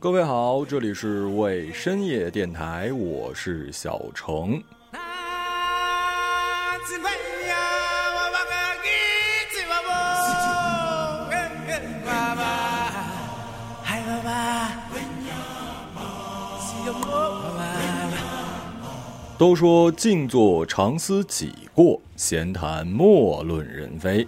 各位好，这里是为深夜电台，我是小程。都说静坐常思己过，闲谈莫论人非。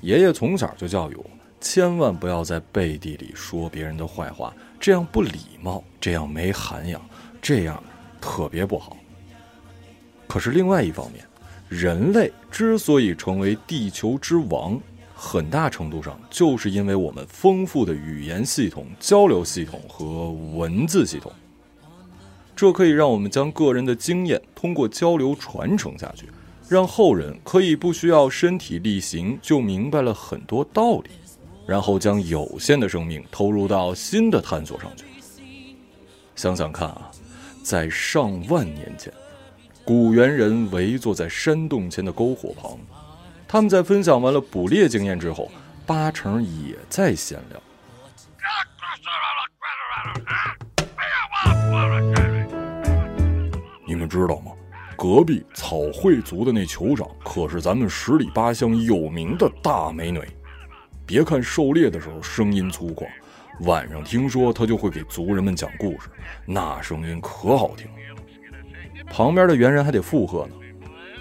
爷爷从小就教育我，千万不要在背地里说别人的坏话，这样不礼貌，这样没涵养，这样特别不好。可是另外一方面，人类之所以成为地球之王，很大程度上就是因为我们丰富的语言系统、交流系统和文字系统。这可以让我们将个人的经验通过交流传承下去，让后人可以不需要身体力行就明白了很多道理，然后将有限的生命投入到新的探索上去。想想看啊，在上万年前，古猿人围坐在山洞前的篝火旁，他们在分享完了捕猎经验之后，八成也在闲聊。你们知道吗？隔壁草会族的那酋长可是咱们十里八乡有名的大美女。别看狩猎的时候声音粗犷，晚上听说他就会给族人们讲故事，那声音可好听。旁边的猿人还得附和呢。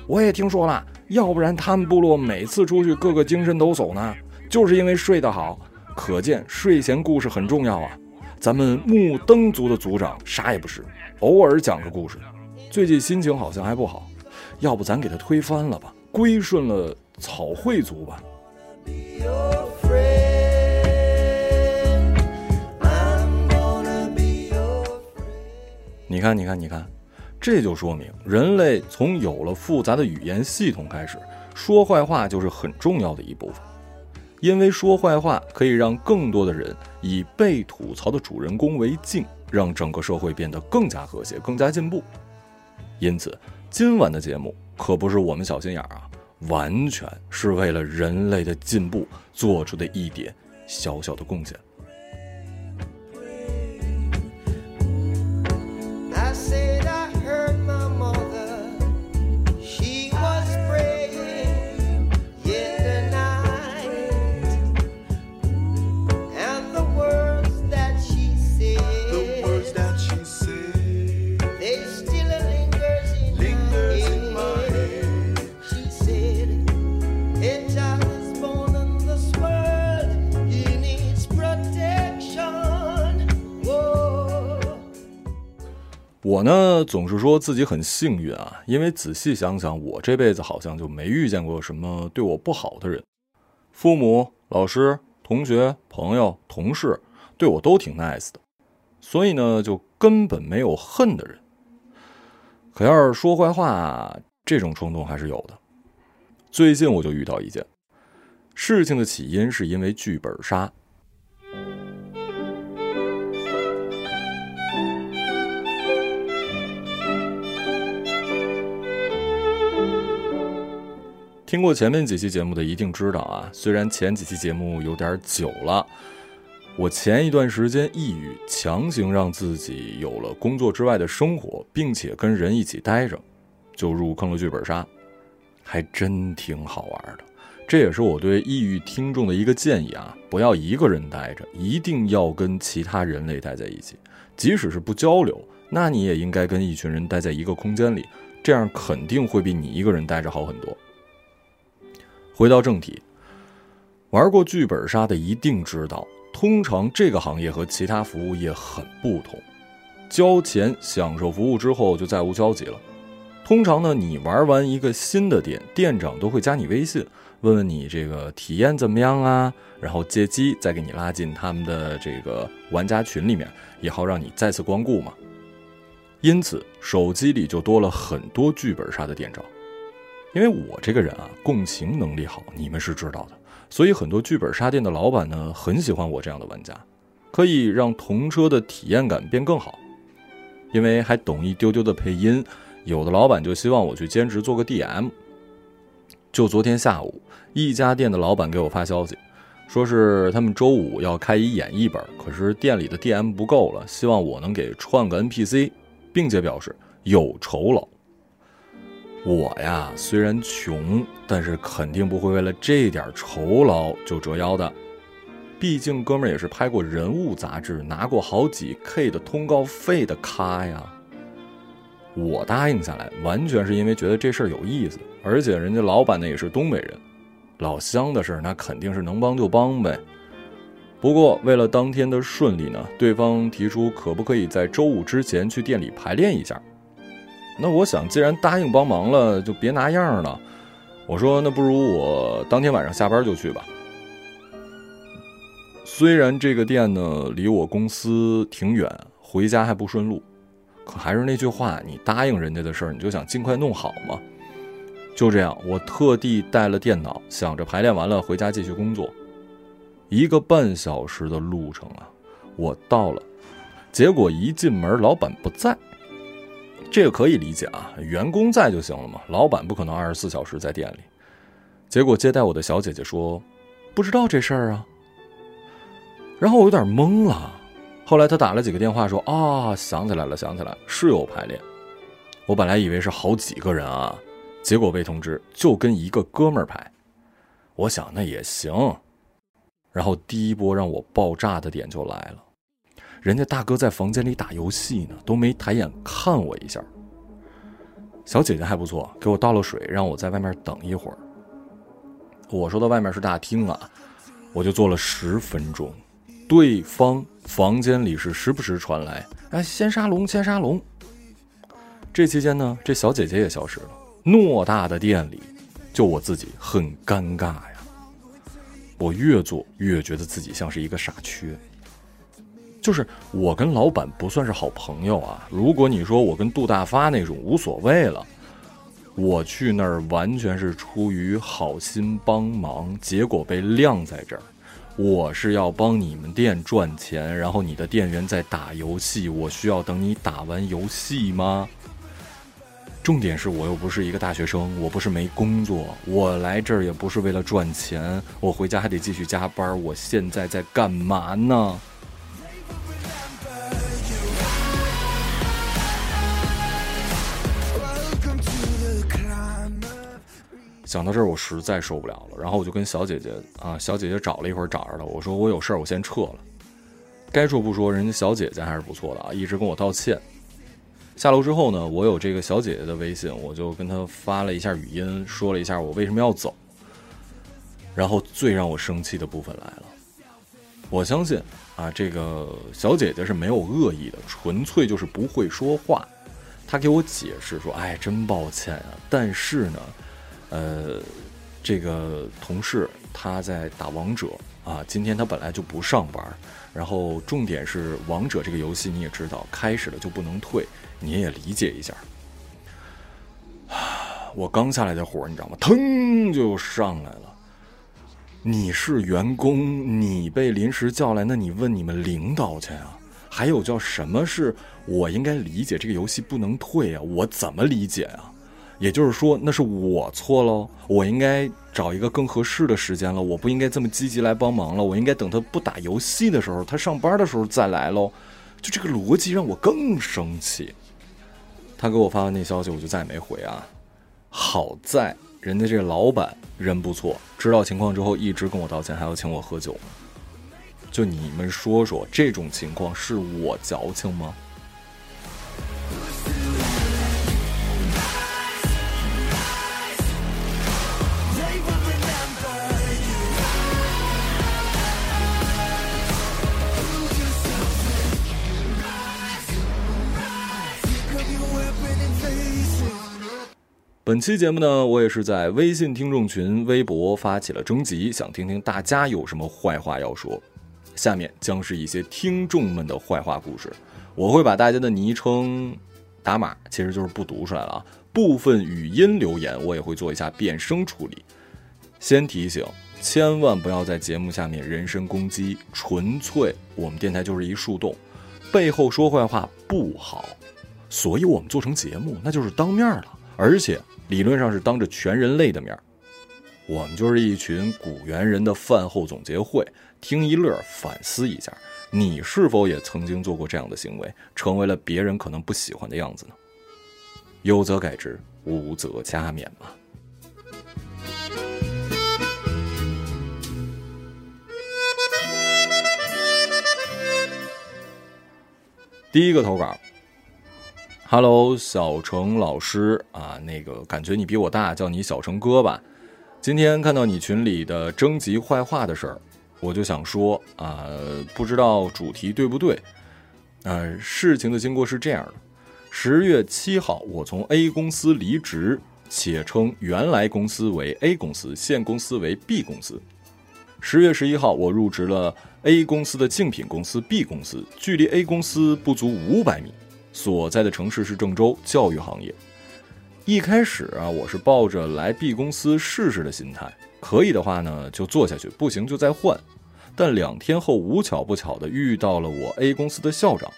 我也听说了，要不然他们部落每次出去个个精神抖擞呢，就是因为睡得好。可见睡前故事很重要啊。咱们木登族的族长啥也不是，偶尔讲个故事。最近心情好像还不好，要不咱给他推翻了吧，归顺了草会族吧。你看，你看，你看，这就说明人类从有了复杂的语言系统开始，说坏话就是很重要的一部分，因为说坏话可以让更多的人以被吐槽的主人公为镜，让整个社会变得更加和谐，更加进步。因此，今晚的节目可不是我们小心眼儿啊，完全是为了人类的进步做出的一点小小的贡献。我呢总是说自己很幸运啊，因为仔细想想，我这辈子好像就没遇见过什么对我不好的人，父母、老师、同学、朋友、同事对我都挺 nice 的，所以呢就根本没有恨的人。可要是说坏话，这种冲动还是有的。最近我就遇到一件事情的起因是因为剧本杀。听过前面几期节目的一定知道啊，虽然前几期节目有点久了，我前一段时间抑郁，强行让自己有了工作之外的生活，并且跟人一起待着，就入坑了剧本杀，还真挺好玩的。这也是我对抑郁听众的一个建议啊，不要一个人待着，一定要跟其他人类待在一起，即使是不交流，那你也应该跟一群人待在一个空间里，这样肯定会比你一个人待着好很多。回到正题，玩过剧本杀的一定知道，通常这个行业和其他服务业很不同。交钱享受服务之后就再无交集了。通常呢，你玩完一个新的店，店长都会加你微信，问问你这个体验怎么样啊，然后借机再给你拉进他们的这个玩家群里面，也好让你再次光顾嘛。因此，手机里就多了很多剧本杀的店长。因为我这个人啊，共情能力好，你们是知道的，所以很多剧本杀店的老板呢，很喜欢我这样的玩家，可以让同车的体验感变更好。因为还懂一丢丢的配音，有的老板就希望我去兼职做个 DM。就昨天下午，一家店的老板给我发消息，说是他们周五要开一演绎本，可是店里的 DM 不够了，希望我能给串个 NPC，并且表示有酬劳。我呀，虽然穷，但是肯定不会为了这点酬劳就折腰的。毕竟哥们儿也是拍过人物杂志，拿过好几 K 的通告费的咖呀。我答应下来，完全是因为觉得这事儿有意思，而且人家老板呢也是东北人，老乡的事儿那肯定是能帮就帮呗。不过为了当天的顺利呢，对方提出可不可以在周五之前去店里排练一下。那我想，既然答应帮忙了，就别拿样了。我说，那不如我当天晚上下班就去吧。虽然这个店呢离我公司挺远，回家还不顺路，可还是那句话，你答应人家的事儿，你就想尽快弄好嘛。就这样，我特地带了电脑，想着排练完了回家继续工作。一个半小时的路程啊，我到了，结果一进门，老板不在。这个可以理解啊，员工在就行了嘛，老板不可能二十四小时在店里。结果接待我的小姐姐说：“不知道这事儿啊。”然后我有点懵了。后来她打了几个电话说：“啊，想起来了，想起来了，是有排练。”我本来以为是好几个人啊，结果被通知就跟一个哥们儿排。我想那也行。然后第一波让我爆炸的点就来了。人家大哥在房间里打游戏呢，都没抬眼看我一下。小姐姐还不错，给我倒了水，让我在外面等一会儿。我说的外面是大厅啊，我就坐了十分钟。对方房间里是时不时传来“哎，先杀龙，先杀龙”。这期间呢，这小姐姐也消失了。偌大的店里，就我自己很尴尬呀。我越做越觉得自己像是一个傻缺。就是我跟老板不算是好朋友啊。如果你说我跟杜大发那种无所谓了，我去那儿完全是出于好心帮忙，结果被晾在这儿。我是要帮你们店赚钱，然后你的店员在打游戏，我需要等你打完游戏吗？重点是我又不是一个大学生，我不是没工作，我来这儿也不是为了赚钱，我回家还得继续加班，我现在在干嘛呢？讲到这儿，我实在受不了了，然后我就跟小姐姐啊，小姐姐找了一会儿找着了，我说我有事儿，我先撤了。该说不说，人家小姐姐还是不错的啊，一直跟我道歉。下楼之后呢，我有这个小姐姐的微信，我就跟她发了一下语音，说了一下我为什么要走。然后最让我生气的部分来了，我相信啊，这个小姐姐是没有恶意的，纯粹就是不会说话。她给我解释说：“哎，真抱歉啊，但是呢。”呃，这个同事他在打王者啊，今天他本来就不上班，然后重点是王者这个游戏你也知道，开始了就不能退，你也理解一下。我刚下来的火，你知道吗？腾就上来了。你是员工，你被临时叫来，那你问你们领导去啊。还有叫什么是我应该理解这个游戏不能退啊？我怎么理解啊？也就是说，那是我错喽，我应该找一个更合适的时间了，我不应该这么积极来帮忙了，我应该等他不打游戏的时候，他上班的时候再来喽。就这个逻辑让我更生气。他给我发完那消息，我就再也没回啊。好在人家这老板人不错，知道情况之后一直跟我道歉，还要请我喝酒。就你们说说，这种情况是我矫情吗？本期节目呢，我也是在微信听众群、微博发起了征集，想听听大家有什么坏话要说。下面将是一些听众们的坏话故事，我会把大家的昵称打码，其实就是不读出来了啊。部分语音留言我也会做一下变声处理。先提醒，千万不要在节目下面人身攻击，纯粹我们电台就是一树洞，背后说坏话不好，所以我们做成节目那就是当面了，而且。理论上是当着全人类的面我们就是一群古猿人的饭后总结会，听一乐，反思一下，你是否也曾经做过这样的行为，成为了别人可能不喜欢的样子呢？有则改之，无则加勉嘛。第一个投稿，Hello，小程老师啊，那个感觉你比我大，叫你小程哥吧。今天看到你群里的征集坏话的事儿，我就想说啊，不知道主题对不对？呃，事情的经过是这样的。十月七号，我从 A 公司离职，且称原来公司为 A 公司，现公司为 B 公司。十月十一号，我入职了 A 公司的竞品公司 B 公司，距离 A 公司不足五百米，所在的城市是郑州，教育行业。一开始啊，我是抱着来 B 公司试试的心态，可以的话呢就做下去，不行就再换。但两天后，无巧不巧的遇到了我 A 公司的校长。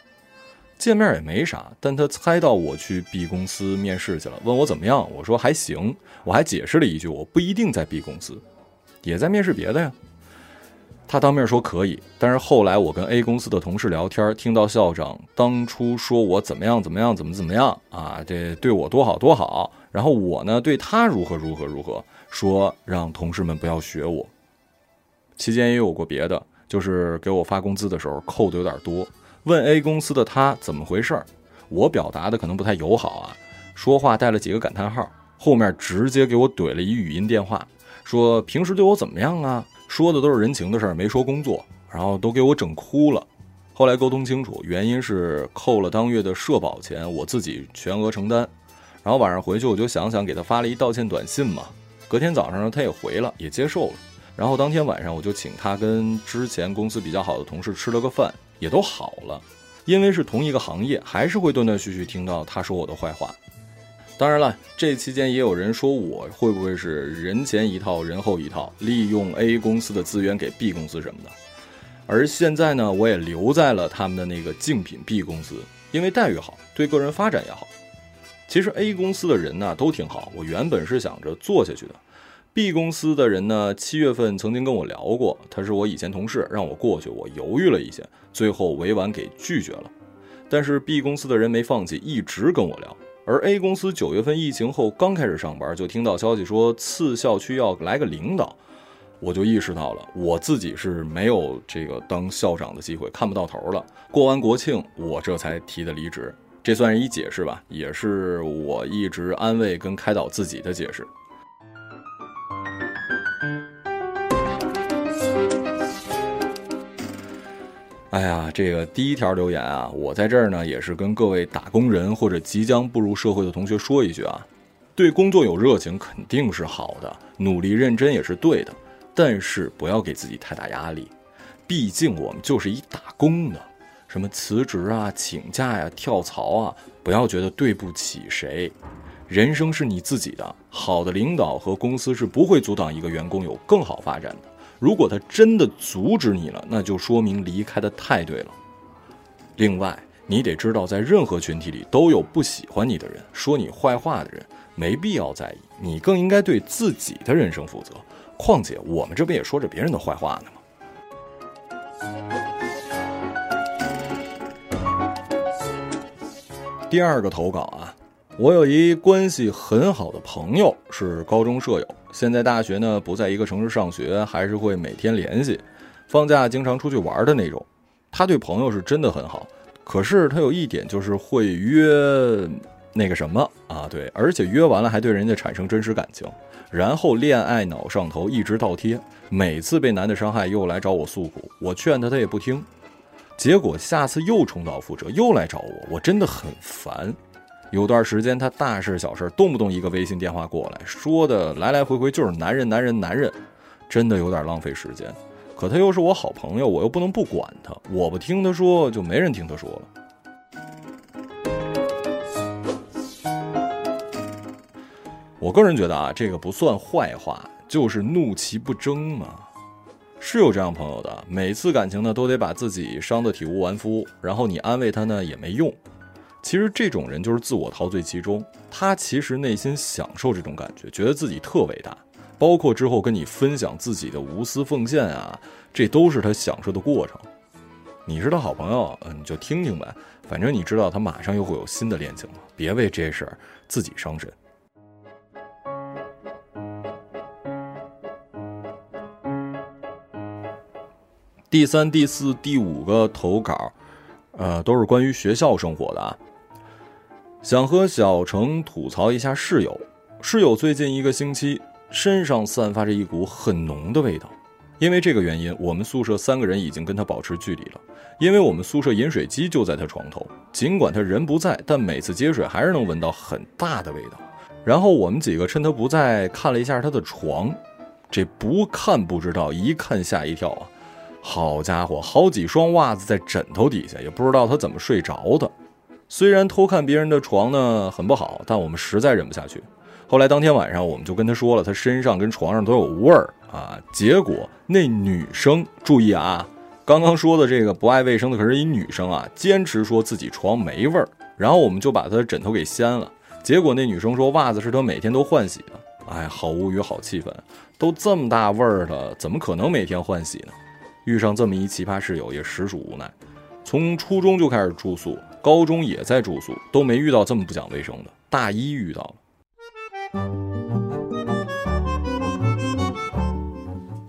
见面也没啥，但他猜到我去 B 公司面试去了，问我怎么样，我说还行，我还解释了一句，我不一定在 B 公司，也在面试别的呀。他当面说可以，但是后来我跟 A 公司的同事聊天，听到校长当初说我怎么样怎么样怎么怎么样啊，这对我多好多好，然后我呢对他如何如何如何，说让同事们不要学我。期间也有过别的，就是给我发工资的时候扣的有点多。问 A 公司的他怎么回事，我表达的可能不太友好啊，说话带了几个感叹号，后面直接给我怼了一语音电话，说平时对我怎么样啊？说的都是人情的事儿，没说工作，然后都给我整哭了。后来沟通清楚，原因是扣了当月的社保钱，我自己全额承担。然后晚上回去我就想想给他发了一道歉短信嘛，隔天早上呢他也回了，也接受了。然后当天晚上我就请他跟之前公司比较好的同事吃了个饭。也都好了，因为是同一个行业，还是会断断续续听到他说我的坏话。当然了，这期间也有人说我会不会是人前一套，人后一套，利用 A 公司的资源给 B 公司什么的。而现在呢，我也留在了他们的那个竞品 B 公司，因为待遇好，对个人发展也好。其实 A 公司的人呢都挺好，我原本是想着做下去的。B 公司的人呢，七月份曾经跟我聊过，他是我以前同事，让我过去，我犹豫了一些，最后委婉给拒绝了。但是 B 公司的人没放弃，一直跟我聊。而 A 公司九月份疫情后刚开始上班，就听到消息说次校区要来个领导，我就意识到了我自己是没有这个当校长的机会，看不到头了。过完国庆，我这才提的离职，这算是一解释吧，也是我一直安慰跟开导自己的解释。哎呀，这个第一条留言啊，我在这儿呢，也是跟各位打工人或者即将步入社会的同学说一句啊，对工作有热情肯定是好的，努力认真也是对的，但是不要给自己太大压力，毕竟我们就是一打工的，什么辞职啊、请假呀、跳槽啊，不要觉得对不起谁，人生是你自己的，好的领导和公司是不会阻挡一个员工有更好发展的。如果他真的阻止你了，那就说明离开的太对了。另外，你得知道，在任何群体里都有不喜欢你的人，说你坏话的人，没必要在意。你更应该对自己的人生负责。况且，我们这不也说着别人的坏话呢吗？第二个投稿啊。我有一关系很好的朋友，是高中舍友，现在大学呢不在一个城市上学，还是会每天联系，放假经常出去玩的那种。他对朋友是真的很好，可是他有一点就是会约那个什么啊，对，而且约完了还对人家产生真实感情，然后恋爱脑上头一直倒贴，每次被男的伤害又来找我诉苦，我劝他他也不听，结果下次又重蹈覆辙，又来找我，我真的很烦。有段时间，他大事小事动不动一个微信电话过来，说的来来回回就是男人，男人，男人，真的有点浪费时间。可他又是我好朋友，我又不能不管他，我不听他说，就没人听他说了。我个人觉得啊，这个不算坏话，就是怒其不争嘛。是有这样朋友的，每次感情呢都得把自己伤得体无完肤，然后你安慰他呢也没用。其实这种人就是自我陶醉其中，他其实内心享受这种感觉，觉得自己特伟大。包括之后跟你分享自己的无私奉献啊，这都是他享受的过程。你是他好朋友，嗯，你就听听呗，反正你知道他马上又会有新的恋情了，别为这事儿自己伤神。第三、第四、第五个投稿，呃，都是关于学校生活的啊。想和小程吐槽一下室友，室友最近一个星期身上散发着一股很浓的味道。因为这个原因，我们宿舍三个人已经跟他保持距离了。因为我们宿舍饮水机就在他床头，尽管他人不在，但每次接水还是能闻到很大的味道。然后我们几个趁他不在，看了一下他的床，这不看不知道，一看吓一跳啊！好家伙，好几双袜子在枕头底下，也不知道他怎么睡着的。虽然偷看别人的床呢很不好，但我们实在忍不下去。后来当天晚上，我们就跟他说了，他身上跟床上都有味儿啊。结果那女生注意啊，刚刚说的这个不爱卫生的可是一女生啊，坚持说自己床没味儿。然后我们就把她的枕头给掀了，结果那女生说袜子是她每天都换洗的。哎，好无语，好气愤，都这么大味儿了，怎么可能每天换洗呢？遇上这么一奇葩室友也实属无奈。从初中就开始住宿，高中也在住宿，都没遇到这么不讲卫生的。大一遇到了。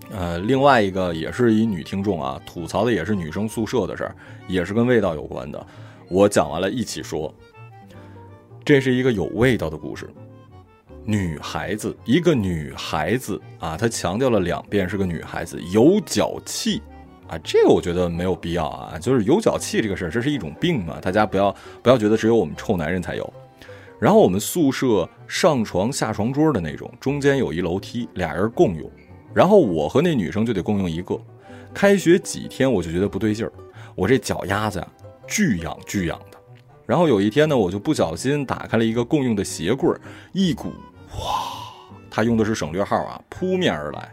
呃，另外一个也是一女听众啊，吐槽的也是女生宿舍的事儿，也是跟味道有关的。我讲完了，一起说。这是一个有味道的故事。女孩子，一个女孩子啊，她强调了两遍是个女孩子，有脚气，啊，这个我觉得没有必要啊，就是有脚气这个事儿，这是一种病嘛，大家不要不要觉得只有我们臭男人才有。然后我们宿舍上床下床桌的那种，中间有一楼梯，俩人共用，然后我和那女生就得共用一个。开学几天我就觉得不对劲儿，我这脚丫子呀巨痒巨痒的。然后有一天呢，我就不小心打开了一个共用的鞋柜，一股。哇，他用的是省略号啊，扑面而来，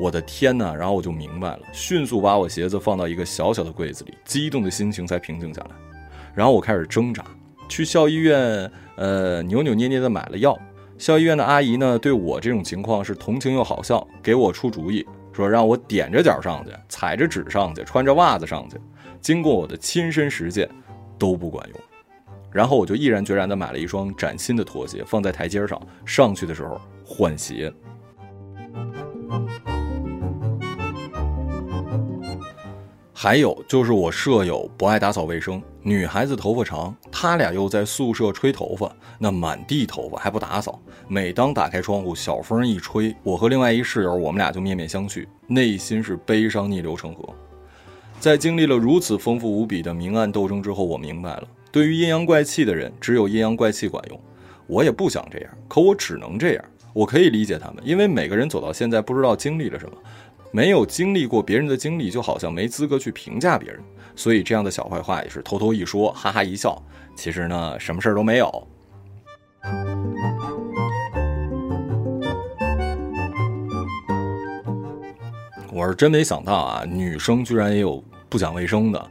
我的天哪！然后我就明白了，迅速把我鞋子放到一个小小的柜子里，激动的心情才平静下来。然后我开始挣扎，去校医院，呃，扭扭捏捏的买了药。校医院的阿姨呢，对我这种情况是同情又好笑，给我出主意，说让我踮着脚上去，踩着纸上去，穿着袜子上去。经过我的亲身实践，都不管用。然后我就毅然决然地买了一双崭新的拖鞋，放在台阶上，上去的时候换鞋。还有就是我舍友不爱打扫卫生，女孩子头发长，他俩又在宿舍吹头发，那满地头发还不打扫。每当打开窗户，小风一吹，我和另外一室友，我们俩就面面相觑，内心是悲伤逆流成河。在经历了如此丰富无比的明暗斗争之后，我明白了。对于阴阳怪气的人，只有阴阳怪气管用。我也不想这样，可我只能这样。我可以理解他们，因为每个人走到现在，不知道经历了什么，没有经历过别人的经历，就好像没资格去评价别人。所以这样的小坏话也是偷偷一说，哈哈一笑。其实呢，什么事儿都没有。我是真没想到啊，女生居然也有不讲卫生的。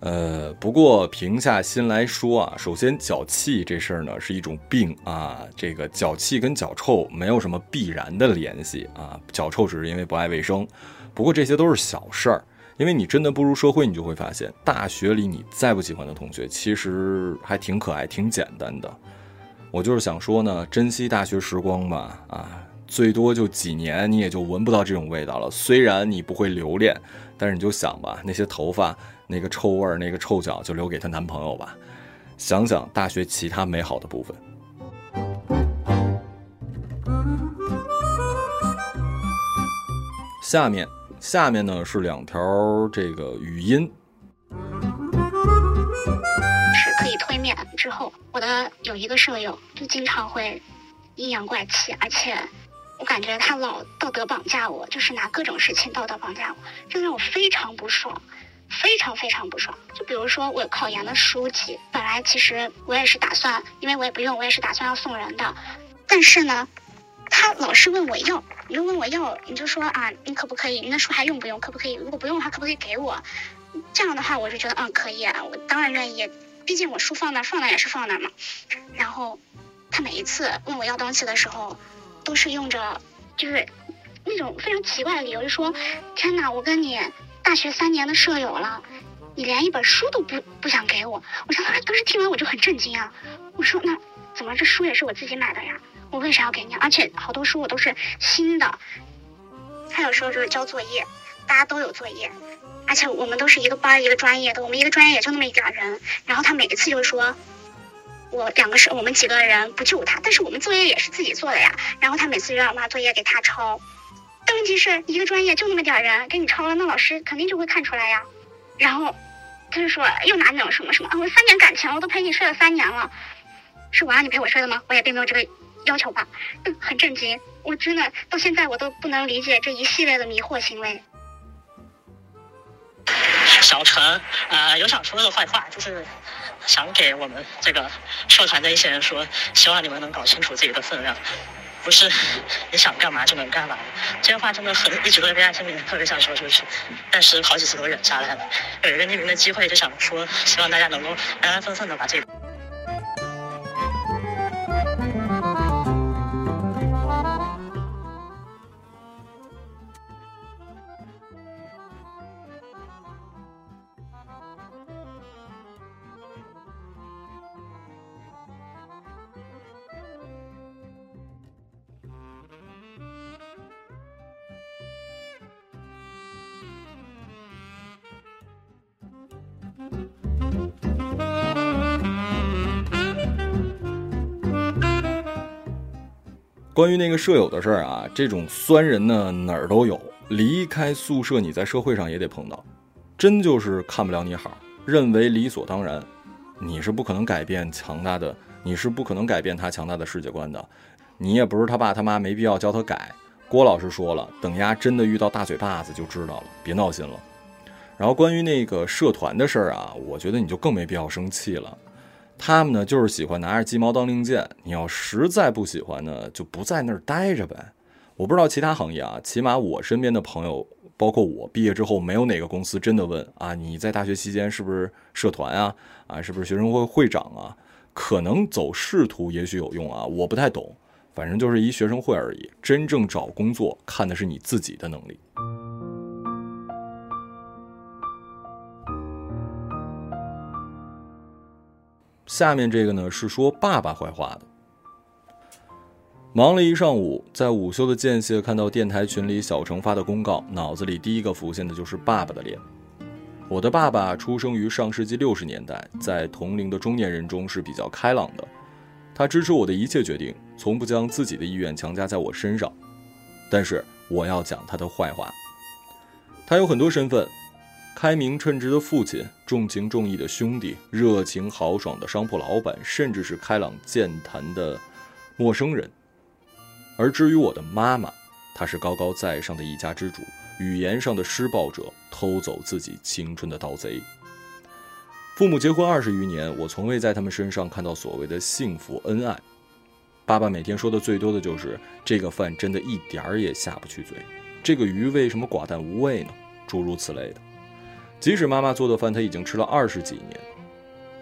呃，不过平下心来说啊，首先脚气这事儿呢是一种病啊，这个脚气跟脚臭没有什么必然的联系啊，脚臭只是因为不爱卫生。不过这些都是小事儿，因为你真的步入社会，你就会发现，大学里你再不喜欢的同学，其实还挺可爱、挺简单的。我就是想说呢，珍惜大学时光吧，啊，最多就几年，你也就闻不到这种味道了。虽然你不会留恋，但是你就想吧，那些头发。那个臭味儿，那个臭脚就留给她男朋友吧。想想大学其他美好的部分。下面，下面呢是两条这个语音。是可以推免之后，我的有一个舍友就经常会阴阳怪气，而且我感觉他老道德绑架我，就是拿各种事情道德绑架我，这让我非常不爽。非常非常不爽，就比如说我考研的书籍，本来其实我也是打算，因为我也不用，我也是打算要送人的，但是呢，他老是问我要，你就问我要，你就说啊，你可不可以？你那书还用不用？可不可以？如果不用的话，可不可以给我？这样的话，我就觉得嗯可以，啊我当然愿意，毕竟我书放那放那也是放那嘛。然后他每一次问我要东西的时候，都是用着。就是那种非常奇怪的理由，就说：“天哪，我跟你大学三年的舍友了，你连一本书都不不想给我。”我当时当时听完我就很震惊啊！我说：“那怎么这书也是我自己买的呀？我为啥要给你？而且好多书我都是新的。他有时候就是交作业，大家都有作业，而且我们都是一个班一个专业的，我们一个专业也就那么一点人。然后他每一次就说。”我两个是我们几个人不救他，但是我们作业也是自己做的呀。然后他每次就让我把作业给他抄，但问题是一个专业就那么点人，给你抄了，那老师肯定就会看出来呀。然后他就说又拿那种什么什么，我三年感情我都陪你睡了三年了，是我让你陪我睡的吗？我也并没有这个要求吧。嗯，很震惊，我真的到现在我都不能理解这一系列的迷惑行为。小陈啊，有想说的坏话，就是想给我们这个社团的一些人说，希望你们能搞清楚自己的分量，不是你想干嘛就能干嘛。这些话真的很一直都在内心里面，特别想说出去，但是好几次都忍下来了。有一个匿名的机会，就想说，希望大家能够安安分分的把这。关于那个舍友的事儿啊，这种酸人呢哪儿都有。离开宿舍，你在社会上也得碰到，真就是看不了你好，认为理所当然。你是不可能改变强大的，你是不可能改变他强大的世界观的。你也不是他爸他妈，没必要教他改。郭老师说了，等丫真的遇到大嘴巴子就知道了，别闹心了。然后关于那个社团的事儿啊，我觉得你就更没必要生气了。他们呢，就是喜欢拿着鸡毛当令箭。你要实在不喜欢呢，就不在那儿待着呗。我不知道其他行业啊，起码我身边的朋友，包括我毕业之后，没有哪个公司真的问啊，你在大学期间是不是社团啊？啊，是不是学生会会长啊？可能走仕途也许有用啊，我不太懂。反正就是一学生会而已。真正找工作看的是你自己的能力。下面这个呢是说爸爸坏话的。忙了一上午，在午休的间隙看到电台群里小程发的公告，脑子里第一个浮现的就是爸爸的脸。我的爸爸出生于上世纪六十年代，在同龄的中年人中是比较开朗的，他支持我的一切决定，从不将自己的意愿强加在我身上。但是我要讲他的坏话。他有很多身份。开明称职的父亲，重情重义的兄弟，热情豪爽的商铺老板，甚至是开朗健谈的陌生人。而至于我的妈妈，她是高高在上的一家之主，语言上的施暴者，偷走自己青春的盗贼。父母结婚二十余年，我从未在他们身上看到所谓的幸福恩爱。爸爸每天说的最多的就是：“这个饭真的一点儿也下不去嘴，这个鱼为什么寡淡无味呢？”诸如此类的。即使妈妈做的饭，他已经吃了二十几年。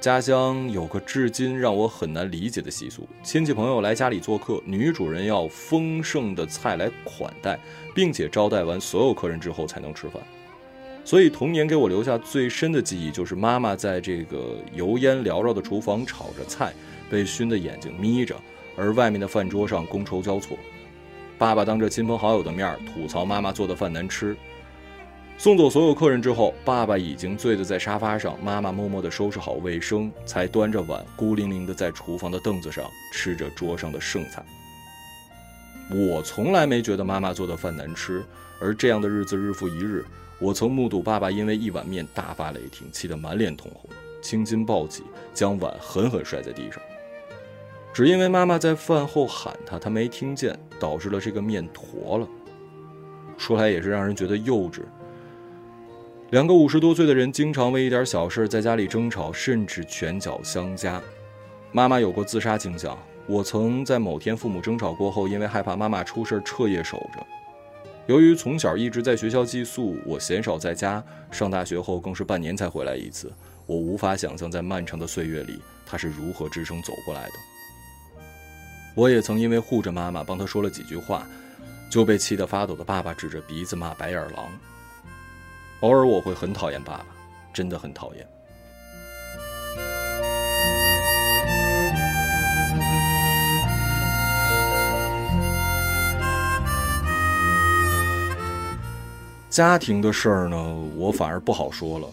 家乡有个至今让我很难理解的习俗：亲戚朋友来家里做客，女主人要丰盛的菜来款待，并且招待完所有客人之后才能吃饭。所以童年给我留下最深的记忆，就是妈妈在这个油烟缭绕的厨房炒着菜，被熏得眼睛眯着，而外面的饭桌上觥筹交错。爸爸当着亲朋好友的面吐槽妈妈做的饭难吃。送走所有客人之后，爸爸已经醉得在沙发上，妈妈默默地收拾好卫生，才端着碗孤零零地在厨房的凳子上吃着桌上的剩菜。我从来没觉得妈妈做的饭难吃，而这样的日子日复一日，我曾目睹爸爸因为一碗面大发雷霆，气得满脸通红，青筋暴起，将碗狠狠摔在地上。只因为妈妈在饭后喊他，他没听见，导致了这个面坨了。说来也是让人觉得幼稚。两个五十多岁的人经常为一点小事在家里争吵，甚至拳脚相加。妈妈有过自杀倾向，我曾在某天父母争吵过后，因为害怕妈妈出事彻夜守着。由于从小一直在学校寄宿，我鲜少在家。上大学后更是半年才回来一次。我无法想象在漫长的岁月里，她是如何支撑走过来的。我也曾因为护着妈妈，帮她说了几句话。就被气得发抖的爸爸指着鼻子骂白眼狼。偶尔我会很讨厌爸爸，真的很讨厌。家庭的事儿呢，我反而不好说了。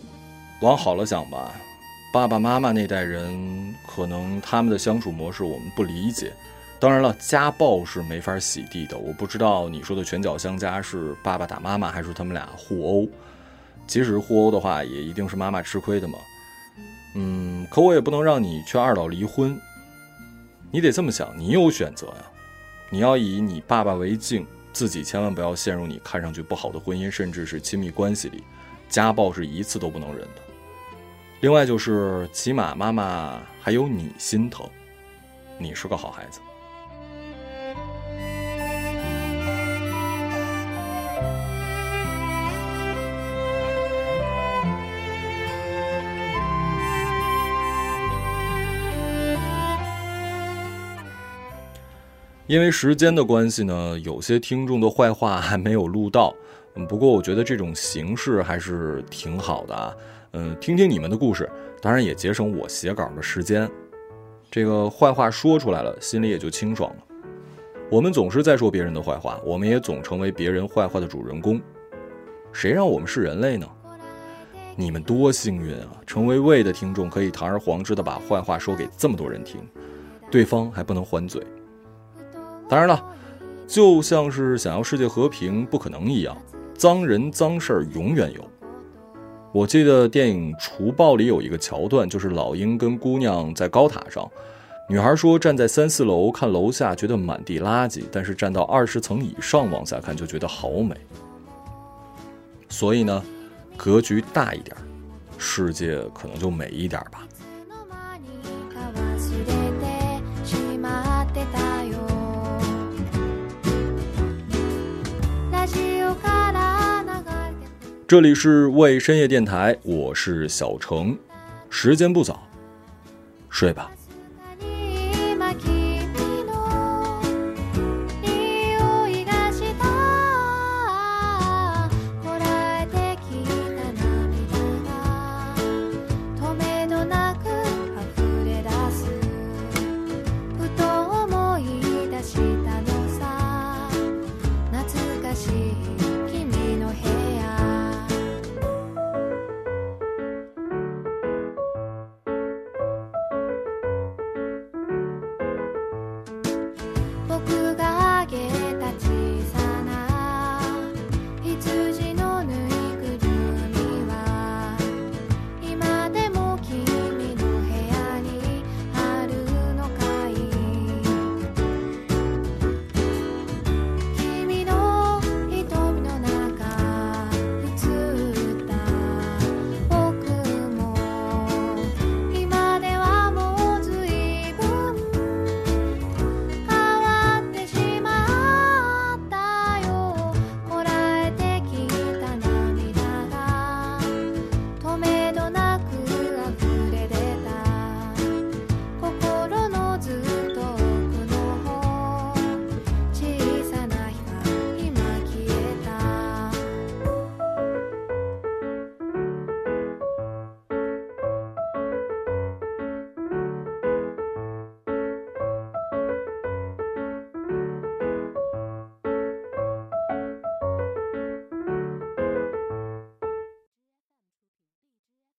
往好了想吧，爸爸妈妈那代人可能他们的相处模式我们不理解。当然了，家暴是没法洗地的。我不知道你说的拳脚相加是爸爸打妈妈，还是他们俩互殴。即使是互殴的话，也一定是妈妈吃亏的嘛。嗯，可我也不能让你去二老离婚。你得这么想，你有选择呀。你要以你爸爸为镜。自己千万不要陷入你看上去不好的婚姻，甚至是亲密关系里，家暴是一次都不能忍的。另外就是，起码妈妈还有你心疼，你是个好孩子。因为时间的关系呢，有些听众的坏话还没有录到。嗯，不过我觉得这种形式还是挺好的啊。嗯，听听你们的故事，当然也节省我写稿的时间。这个坏话说出来了，心里也就清爽了。我们总是在说别人的坏话，我们也总成为别人坏话的主人公。谁让我们是人类呢？你们多幸运啊！成为魏的听众可以堂而皇之的把坏话说给这么多人听，对方还不能还嘴。当然了，就像是想要世界和平不可能一样，脏人脏事儿永远有。我记得电影《除暴》里有一个桥段，就是老鹰跟姑娘在高塔上，女孩说站在三四楼看楼下觉得满地垃圾，但是站到二十层以上往下看就觉得好美。所以呢，格局大一点，世界可能就美一点吧。这里是为深夜电台，我是小程，时间不早，睡吧。